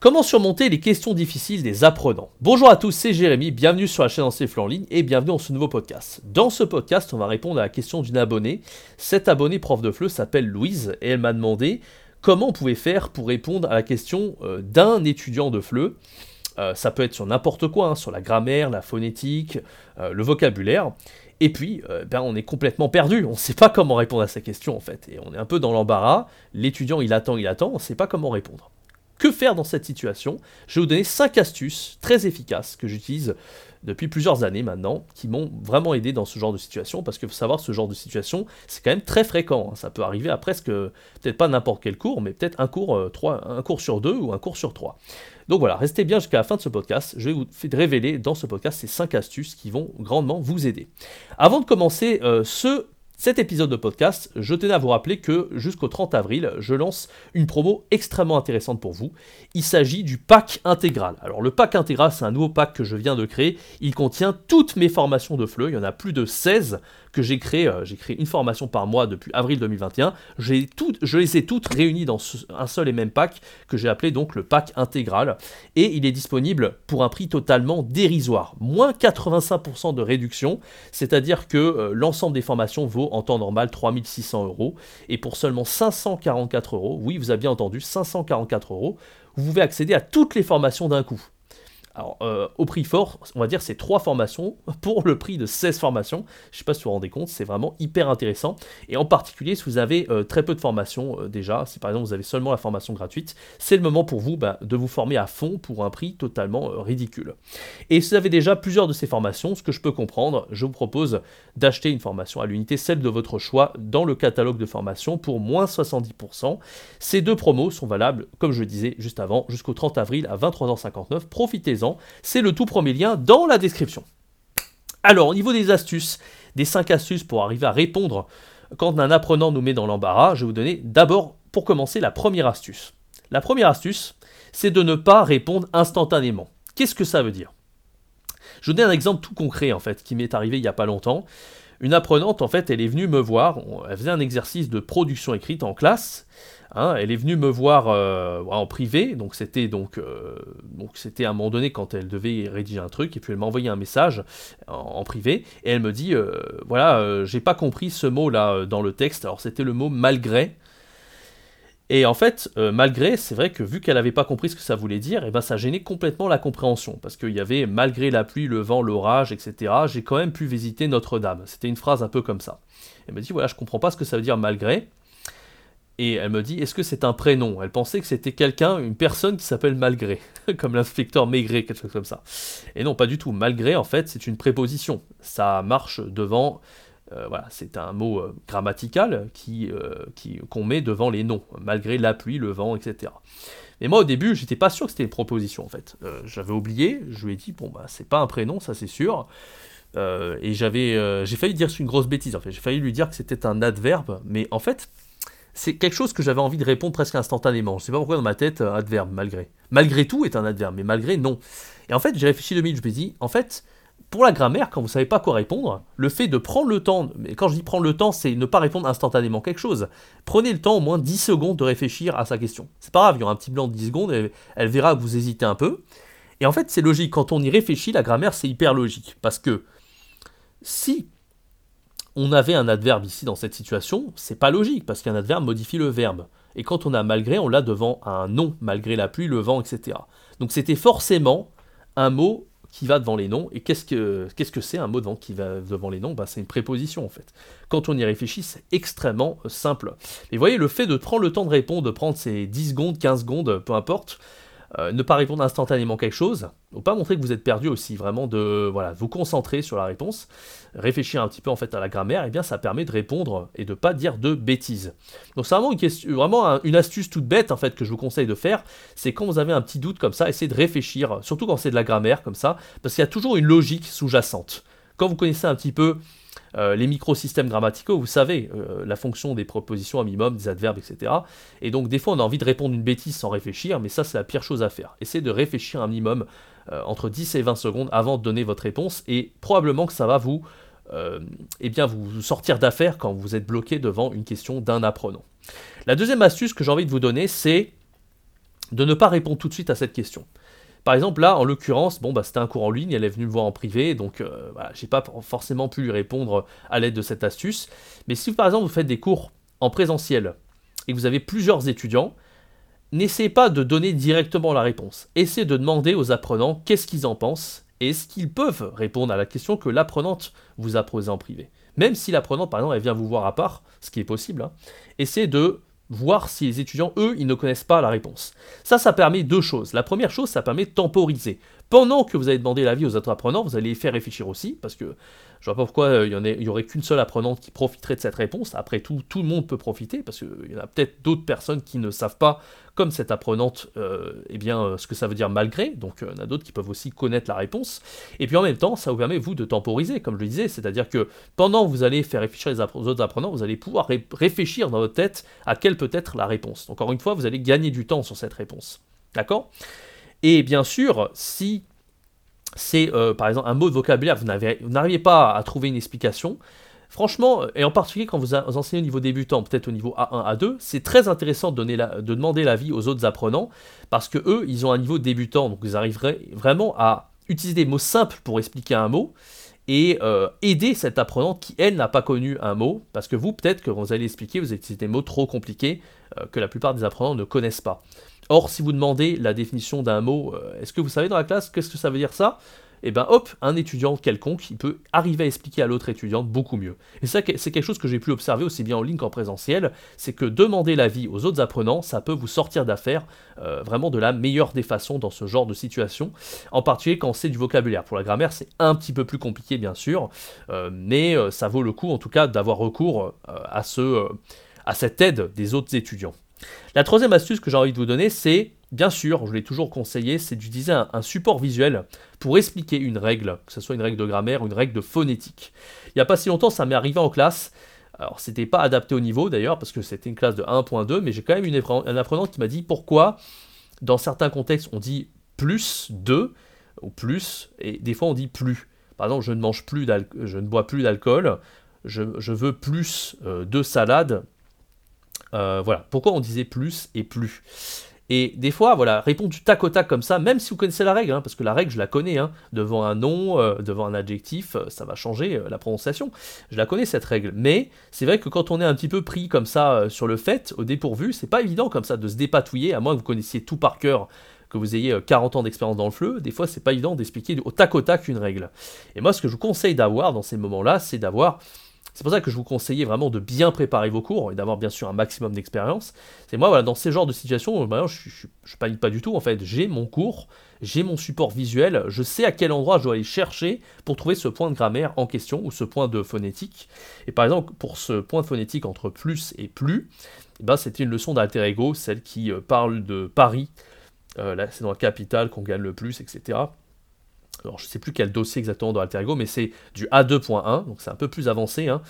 Comment surmonter les questions difficiles des apprenants? Bonjour à tous, c'est Jérémy, bienvenue sur la chaîne Enseigne en ligne et bienvenue dans ce nouveau podcast. Dans ce podcast, on va répondre à la question d'une abonnée. Cette abonnée prof de FLE s'appelle Louise et elle m'a demandé comment on pouvait faire pour répondre à la question euh, d'un étudiant de FLE. Euh, ça peut être sur n'importe quoi, hein, sur la grammaire, la phonétique, euh, le vocabulaire. Et puis, ben, on est complètement perdu. On ne sait pas comment répondre à ces questions en fait. Et on est un peu dans l'embarras. L'étudiant, il attend, il attend. On ne sait pas comment répondre. Que faire dans cette situation? Je vais vous donner 5 astuces très efficaces que j'utilise depuis plusieurs années maintenant, qui m'ont vraiment aidé dans ce genre de situation, parce qu'il faut savoir, ce genre de situation, c'est quand même très fréquent. Hein. Ça peut arriver à presque, peut-être pas n'importe quel cours, mais peut-être un cours, euh, un cours sur deux ou un cours sur trois. Donc voilà, restez bien jusqu'à la fin de ce podcast. Je vais vous révéler dans ce podcast ces 5 astuces qui vont grandement vous aider. Avant de commencer euh, ce cet épisode de podcast, je tenais à vous rappeler que jusqu'au 30 avril, je lance une promo extrêmement intéressante pour vous. Il s'agit du pack intégral. Alors le pack intégral, c'est un nouveau pack que je viens de créer. Il contient toutes mes formations de FLE. Il y en a plus de 16 j'ai créé, euh, j'ai créé une formation par mois depuis avril 2021. Toutes, je les ai toutes réunies dans un seul et même pack que j'ai appelé donc le pack intégral. Et il est disponible pour un prix totalement dérisoire. Moins 85% de réduction, c'est-à-dire que euh, l'ensemble des formations vaut en temps normal 3600 euros. Et pour seulement 544 euros, oui vous avez bien entendu, 544 euros, vous pouvez accéder à toutes les formations d'un coup. Alors, euh, au prix fort, on va dire c'est 3 formations pour le prix de 16 formations. Je ne sais pas si vous vous rendez compte, c'est vraiment hyper intéressant. Et en particulier, si vous avez euh, très peu de formations euh, déjà, si par exemple vous avez seulement la formation gratuite, c'est le moment pour vous bah, de vous former à fond pour un prix totalement ridicule. Et si vous avez déjà plusieurs de ces formations, ce que je peux comprendre, je vous propose d'acheter une formation à l'unité, celle de votre choix, dans le catalogue de formation pour moins 70%. Ces deux promos sont valables, comme je le disais juste avant, jusqu'au 30 avril à 23h59. Profitez-en c'est le tout premier lien dans la description. Alors, au niveau des astuces, des 5 astuces pour arriver à répondre quand un apprenant nous met dans l'embarras, je vais vous donner d'abord, pour commencer, la première astuce. La première astuce, c'est de ne pas répondre instantanément. Qu'est-ce que ça veut dire? Je vous donne un exemple tout concret, en fait, qui m'est arrivé il n'y a pas longtemps. Une apprenante, en fait, elle est venue me voir, elle faisait un exercice de production écrite en classe, Hein, elle est venue me voir euh, en privé, donc c'était donc, euh, donc c'était à un moment donné quand elle devait rédiger un truc, et puis elle m'a envoyé un message en, privé, et elle me dit euh, voilà, j'ai pas compris ce mot là dans le texte, alors c'était le mot malgré. Et en fait, malgré, c'est vrai que vu qu'elle n'avait pas compris ce que ça voulait dire, et eh ben ça gênait complètement la compréhension, parce qu'il y avait malgré la pluie, le vent, l'orage, etc. J'ai quand même pu visiter Notre-Dame. C'était une phrase un peu comme ça. Elle me dit voilà, je comprends pas ce que ça veut dire malgré et elle me dit est-ce que c'est un prénom? Elle pensait que c'était quelqu'un, une personne qui s'appelle Malgré, comme l'inspecteur Maigret, quelque chose comme ça. Et non, pas du tout. Malgré, en fait, c'est une préposition. Ça marche devant. Euh, voilà, c'est un mot euh, grammatical qui, euh, qui, qu'on met devant les noms, malgré la pluie, le vent, etc. Mais moi au début, j'étais pas sûr que c'était une proposition en fait. j'avais oublié, je lui ai dit bon bah c'est pas un prénom, ça c'est sûr. et j'avais, j'ai failli dire une grosse bêtise en fait. J'ai failli lui dire que c'était un adverbe, mais en fait c'est quelque chose que j'avais envie de répondre presque instantanément. Je sais pas pourquoi dans ma tête, euh, adverbe, malgré. Malgré tout est un adverbe, mais malgré, non. Et en fait, j'ai réfléchi deux minutes, je me dit, en fait, pour la grammaire, quand vous savez pas quoi répondre, le fait de prendre le temps, mais quand je dis prendre le temps, c'est ne pas répondre instantanément quelque chose. Prenez le temps au moins 10 secondes de réfléchir à sa question. C'est pas grave, il y aura un petit blanc de 10 secondes, et elle verra que vous hésitez un peu. Et en fait, c'est logique, quand on y réfléchit, la grammaire, c'est hyper logique. Parce que si on avait un adverbe ici dans cette situation, c'est pas logique, parce qu'un adverbe modifie le verbe. Et quand on a malgré, on l'a devant un nom, malgré la pluie, le vent, etc. Donc c'était forcément un mot qui va devant les noms. Et qu'est-ce que c'est un mot devant qui va devant les noms? Bah, C'est une préposition en fait. Quand on y réfléchit, c'est extrêmement simple. Et vous voyez, le fait de prendre le temps de répondre, de prendre ces 10 secondes, 15 secondes, peu importe, euh, ne pas répondre instantanément quelque chose, ne pas montrer que vous êtes perdu aussi, vraiment de voilà, vous concentrer sur la réponse, réfléchir un petit peu en fait à la grammaire, et eh bien ça permet de répondre et de pas dire de bêtises. Donc c'est vraiment une question, vraiment une astuce toute bête en fait que je vous conseille de faire, c'est quand vous avez un petit doute comme ça, essayez de réfléchir, surtout quand c'est de la grammaire comme ça, parce qu'il y a toujours une logique sous-jacente. Quand vous connaissez un petit peu euh, les microsystèmes grammaticaux, vous savez, euh, la fonction des propositions à minimum, des adverbes, etc. Et donc des fois on a envie de répondre une bêtise sans réfléchir, mais ça c'est la pire chose à faire. Essayez de réfléchir un minimum euh, entre 10 et 20 secondes avant de donner votre réponse, et probablement que ça va vous, eh bien, vous sortir d'affaire quand vous êtes bloqué devant une question d'un apprenant. La deuxième astuce que j'ai envie de vous donner, c'est de ne pas répondre tout de suite à cette question. Par exemple, là, en l'occurrence, bon, bah, c'était un cours en ligne, elle est venue me voir en privé, donc euh, j'ai pas forcément pu lui répondre à l'aide de cette astuce. Mais si par exemple vous faites des cours en présentiel et que vous avez plusieurs étudiants, n'essayez pas de donner directement la réponse. Essayez de demander aux apprenants qu'est-ce qu'ils en pensent et est-ce qu'ils peuvent répondre à la question que l'apprenante vous a posée en privé. Même si l'apprenante, par exemple, elle vient vous voir à part, ce qui est possible, hein, essayez de voir si les étudiants, eux, ils ne connaissent pas la réponse. Ça, ça permet deux choses. La première chose, ça permet de temporiser. Pendant que vous allez demander l'avis aux autres apprenants, vous allez les faire réfléchir aussi, parce que je vois pas pourquoi euh, il y, aurait qu'une seule apprenante qui profiterait de cette réponse. Après tout, tout le monde peut profiter, parce qu'il y en a peut-être d'autres personnes qui ne savent pas, comme cette apprenante, euh, eh bien, euh, ce que ça veut dire malgré. Donc il y en a d'autres qui peuvent aussi connaître la réponse. Et puis en même temps, ça vous permet, vous, de temporiser, comme je le disais. C'est-à-dire que pendant que vous allez faire réfléchir les autres apprenants, vous allez pouvoir réfléchir dans votre tête à quelle peut être la réponse. Encore une fois, vous allez gagner du temps sur cette réponse. D'accord? Et bien sûr, si c'est euh, par exemple un mot de vocabulaire, vous n'arrivez pas à trouver une explication. Franchement, et en particulier quand vous, enseignez au niveau débutant, peut-être au niveau A1, A2, c'est très intéressant de, demander l'avis aux autres apprenants, parce que eux, ils ont un niveau débutant, donc vous arriverez vraiment à utiliser des mots simples pour expliquer un mot, et euh, aider cette apprenante qui, elle, n'a pas connu un mot, parce que vous, peut-être que vous allez expliquer, vous utilisez des mots trop compliqués euh, que la plupart des apprenants ne connaissent pas. Or, si vous demandez la définition d'un mot, euh, est-ce que vous savez dans la classe qu'est-ce que ça veut dire ça? Et eh bien hop, un étudiant quelconque, il peut arriver à expliquer à l'autre étudiant beaucoup mieux. Et ça, c'est quelque chose que j'ai pu observer aussi bien en ligne qu'en présentiel, c'est que demander l'avis aux autres apprenants, ça peut vous sortir d'affaire euh, vraiment de la meilleure des façons dans ce genre de situation, en particulier quand c'est du vocabulaire. Pour la grammaire, c'est un petit peu plus compliqué bien sûr, euh, mais ça vaut le coup en tout cas d'avoir recours à cette aide des autres étudiants. La troisième astuce que j'ai envie de vous donner, c'est, bien sûr, je l'ai toujours conseillé, c'est d'utiliser un, support visuel pour expliquer une règle, que ce soit une règle de grammaire ou une règle de phonétique. Il n'y a pas si longtemps, ça m'est arrivé en classe. Alors, c'était pas adapté au niveau d'ailleurs, parce que c'était une classe de 1.2, mais j'ai quand même une, un apprenant qui m'a dit pourquoi, dans certains contextes, on dit plus 2 ou plus, et des fois on dit plus. Par exemple, je ne mange plus je ne bois plus d'alcool, je, veux plus euh, de salade euh, voilà, pourquoi on disait plus et plus? Et des fois, voilà, répondre du tac au tac comme ça, même si vous connaissez la règle, hein, parce que la règle, je la connais, hein, devant un nom, euh, devant un adjectif, euh, ça va changer la prononciation. Je la connais cette règle. Mais c'est vrai que quand on est un petit peu pris comme ça sur le fait, au dépourvu, c'est pas évident comme ça de se dépatouiller, à moins que vous connaissiez tout par cœur que vous ayez 40 ans d'expérience dans le fleu, des fois c'est pas évident d'expliquer au tac au tac une règle. Et moi ce que je vous conseille d'avoir dans ces moments-là, c'est d'avoir c'est pour ça que je vous conseillais vraiment de bien préparer vos cours et d'avoir bien sûr un maximum d'expérience. C'est moi, voilà, dans ces genres de situations, bah, je, je, je, panique pas du tout. En fait, j'ai mon cours, j'ai mon support visuel, je sais à quel endroit je dois aller chercher pour trouver ce point de grammaire en question ou ce point de phonétique. Et par exemple, pour ce point de phonétique entre plus et plus, eh ben, c'était une leçon d'alter ego, celle qui euh, parle de Paris. Euh, là, c'est dans la capitale qu'on gagne le plus, etc alors je sais plus quel dossier exactement dans AlterEgo, mais c'est du A2.1, donc c'est un peu plus avancé, hein,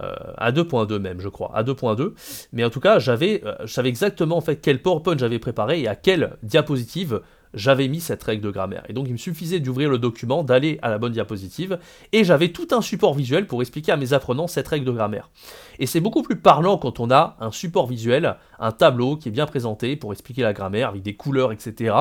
euh, A2.2 même, je crois, A2.2. Mais en tout cas, j'avais, euh, je savais exactement en fait quel PowerPoint j'avais préparé et à quelle diapositive j'avais mis cette règle de grammaire. Et donc il me suffisait d'ouvrir le document, d'aller à la bonne diapositive, et j'avais tout un support visuel pour expliquer à mes apprenants cette règle de grammaire. Et c'est beaucoup plus parlant quand on a un support visuel, un tableau qui est bien présenté pour expliquer la grammaire avec des couleurs, etc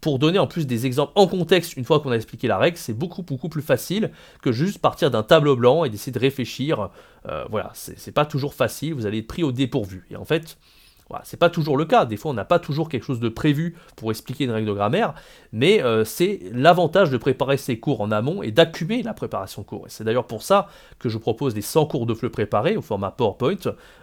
pour donner en plus des exemples en contexte une fois qu'on a expliqué la règle, c'est beaucoup beaucoup plus facile que juste partir d'un tableau blanc et d'essayer de réfléchir. Euh, voilà, c'est pas toujours facile, vous allez être pris au dépourvu. Et en fait, voilà, c'est pas toujours le cas, des fois on n'a pas toujours quelque chose de prévu pour expliquer une règle de grammaire, mais euh, c'est l'avantage de préparer ses cours en amont et d'accumuler la préparation cours. Et c'est d'ailleurs pour ça que je propose des 100 cours de FLE préparés au format PowerPoint.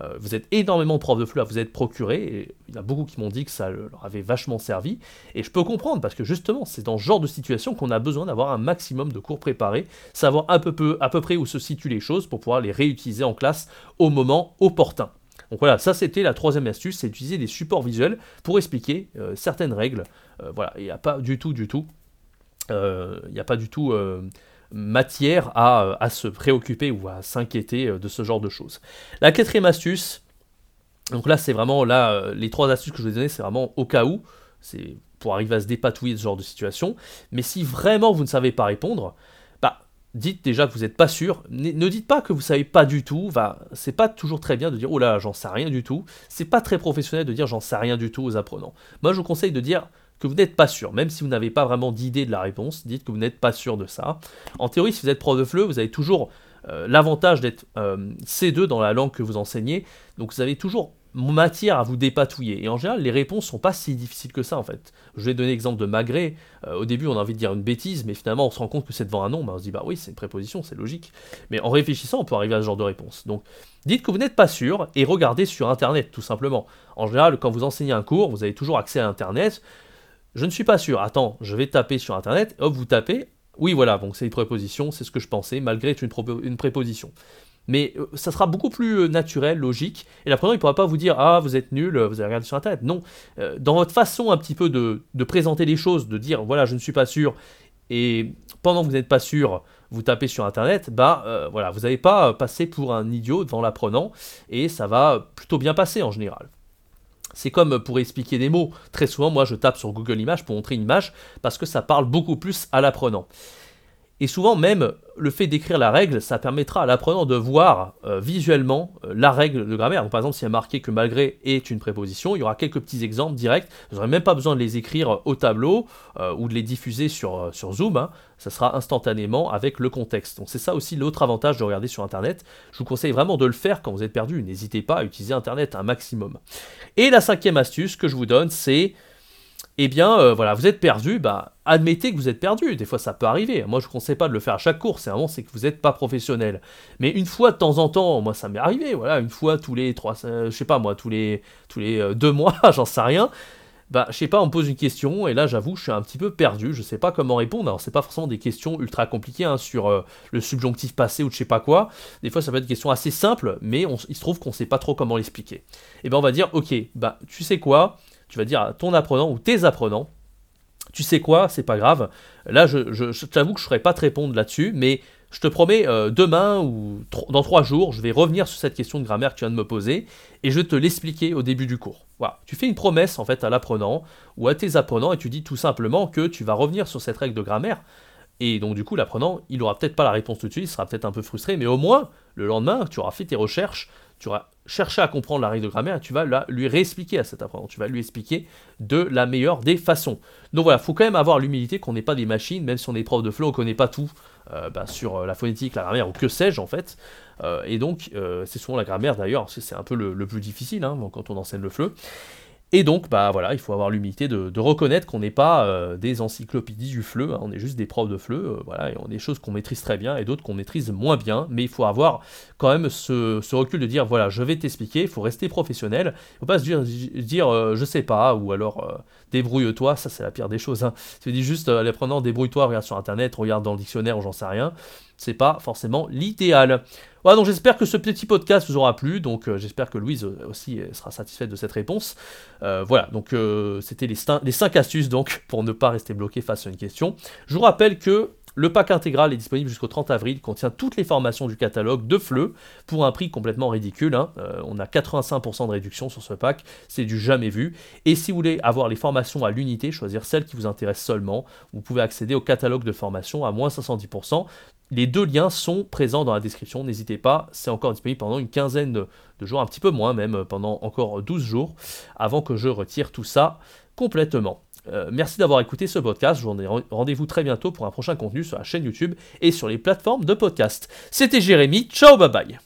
Euh, vous êtes énormément de de FLE à vous être procurés, et il y en a beaucoup qui m'ont dit que ça leur avait vachement servi, et je peux comprendre, parce que justement c'est dans ce genre de situation qu'on a besoin d'avoir un maximum de cours préparés, savoir peu, peu, à peu près où se situent les choses pour pouvoir les réutiliser en classe au moment opportun. Donc voilà, ça c'était la troisième astuce, c'est d'utiliser des supports visuels pour expliquer euh, certaines règles. Euh, voilà, il n'y a pas du tout, du tout, euh, il n'y a pas du tout matière à, se préoccuper ou à s'inquiéter de ce genre de choses. La quatrième astuce, donc là c'est vraiment là les trois astuces que je vous ai données, c'est vraiment au cas où, c'est pour arriver à se dépatouiller de ce genre de situation. Mais si vraiment vous ne savez pas répondre, dites déjà que vous n'êtes pas sûr. Ne dites pas que vous savez pas du tout. Va, c'est pas toujours très bien de dire oh là, j'en sais rien du tout. C'est pas très professionnel de dire j'en sais rien du tout aux apprenants. Moi, je vous conseille de dire que vous n'êtes pas sûr, même si vous n'avez pas vraiment d'idée de la réponse, dites que vous n'êtes pas sûr de ça. En théorie, si vous êtes prof de FLE, vous avez toujours euh, l'avantage d'être euh, C2 dans la langue que vous enseignez, donc vous avez toujours matière à vous dépatouiller. Et en général, les réponses sont pas si difficiles que ça en fait. Je vais donner l'exemple de Magret. Euh, au début, on a envie de dire une bêtise, mais finalement, on se rend compte que c'est devant un nom. On se dit, bah oui, c'est une préposition, c'est logique. Mais en réfléchissant, on peut arriver à ce genre de réponse. Donc, dites que vous n'êtes pas sûr et regardez sur Internet, tout simplement. En général, quand vous enseignez un cours, vous avez toujours accès à Internet. Je ne suis pas sûr. Attends, je vais taper sur Internet. Hop, vous tapez. Oui, voilà, donc c'est une préposition, c'est ce que je pensais, malgré une préposition. Mais euh, ça sera beaucoup plus euh, naturel, logique. Et l'apprenant, il ne pourra pas vous dire Ah, vous êtes nul, vous avez regardé sur Internet. Non. Euh, dans votre façon un petit peu de, présenter les choses, de dire Voilà, je ne suis pas sûr. Et pendant que vous n'êtes pas sûr, vous tapez sur Internet, bah voilà, vous n'avez pas passé pour un idiot devant l'apprenant. Et ça va plutôt bien passer en général. C'est comme pour expliquer des mots. Très souvent, moi, je tape sur Google Images pour montrer une image parce que ça parle beaucoup plus à l'apprenant. Et souvent même, le fait d'écrire la règle, ça permettra à l'apprenant de voir euh, visuellement euh, la règle de grammaire. par exemple, s'il y a marqué que malgré est une préposition, il y aura quelques petits exemples directs. Vous n'aurez même pas besoin de les écrire au tableau euh, ou de les diffuser sur, sur Zoom. Hein. Ça sera instantanément avec le contexte. Donc c'est ça aussi l'autre avantage de regarder sur Internet. Je vous conseille vraiment de le faire quand vous êtes perdu. N'hésitez pas à utiliser Internet un maximum. Et la cinquième astuce que je vous donne, c'est eh bien, euh, voilà, vous êtes perdu, bah, admettez que vous êtes perdu. Des fois, ça peut arriver. Moi, je ne conseille pas de le faire à chaque cours. C'est vraiment, c'est que vous n'êtes pas professionnel. Mais une fois de temps en temps, moi, ça m'est arrivé. Voilà, une fois tous les trois, euh, je sais pas moi, tous les, tous les euh, deux mois, j'en sais rien. Bah, je sais pas, on me pose une question et là, j'avoue, je suis un petit peu perdu. Je sais pas comment répondre. Alors, c'est pas forcément des questions ultra compliquées hein, sur le subjonctif passé ou je sais pas quoi. Des fois, ça peut être des questions assez simples, mais il se trouve qu'on sait pas trop comment l'expliquer. Et eh ben, on va dire, ok, bah, tu sais quoi? Tu vas dire à ton apprenant ou tes apprenants, tu sais quoi, c'est pas grave. Là, je, t'avoue que je ne saurais pas te répondre là-dessus, mais je te promets, euh, demain ou dans trois jours, je vais revenir sur cette question de grammaire que tu viens de me poser et je vais te l'expliquer au début du cours. Voilà. Tu fais une promesse en fait à l'apprenant ou à tes apprenants et tu dis tout simplement que tu vas revenir sur cette règle de grammaire. Et donc du coup, l'apprenant, il aura peut-être pas la réponse tout de suite, il sera peut-être un peu frustré, mais au moins, le lendemain, tu auras fait tes recherches, tu auras cherché à comprendre la règle de grammaire, tu vas la, lui réexpliquer à cet apprenant, tu vas lui expliquer de la meilleure des façons. Donc voilà, il faut quand même avoir l'humilité qu'on n'est pas des machines, même si on est prof de flow, on ne connaît pas tout euh, bah, sur euh, la phonétique, la grammaire ou que sais-je en fait. Euh, et donc, c'est souvent la grammaire d'ailleurs, c'est un peu le, plus difficile hein, quand on enseigne le fleu. Et donc, bah voilà, il faut avoir l'humilité de, reconnaître qu'on n'est pas euh, des encyclopédies du fleu, hein, on est juste des profs de fleu, euh, voilà, et on a des choses qu'on maîtrise très bien et d'autres qu'on maîtrise moins bien, mais il faut avoir quand même ce, recul de dire, voilà, je vais t'expliquer, il faut rester professionnel, il faut pas se dire, euh, je sais pas, ou alors débrouille-toi, ça c'est la pire des choses. Hein. Tu dis juste, les prenant débrouille-toi, regarde sur internet, regarde dans le dictionnaire, j'en sais rien, c'est pas forcément l'idéal. Voilà, donc j'espère que ce petit podcast vous aura plu, donc euh, j'espère que Louise euh, aussi euh, sera satisfaite de cette réponse. voilà, donc c'était les, les 5 astuces donc pour ne pas rester bloqué face à une question. Je vous rappelle que le pack intégral est disponible jusqu'au 30 avril, contient toutes les formations du catalogue de FLE pour un prix complètement ridicule. Hein. On a 85% de réduction sur ce pack, c'est du jamais vu. Et si vous voulez avoir les formations à l'unité, choisir celles qui vous intéressent seulement, vous pouvez accéder au catalogue de formation à moins 70%. Les deux liens sont présents dans la description, n'hésitez pas, c'est encore disponible pendant une quinzaine de, jours, un petit peu moins même, pendant encore 12 jours, avant que je retire tout ça complètement. Euh, merci d'avoir écouté ce podcast. Je vous donne rendez-vous très bientôt pour un prochain contenu sur la chaîne YouTube et sur les plateformes de podcast. C'était Jérémy. Ciao, bye bye.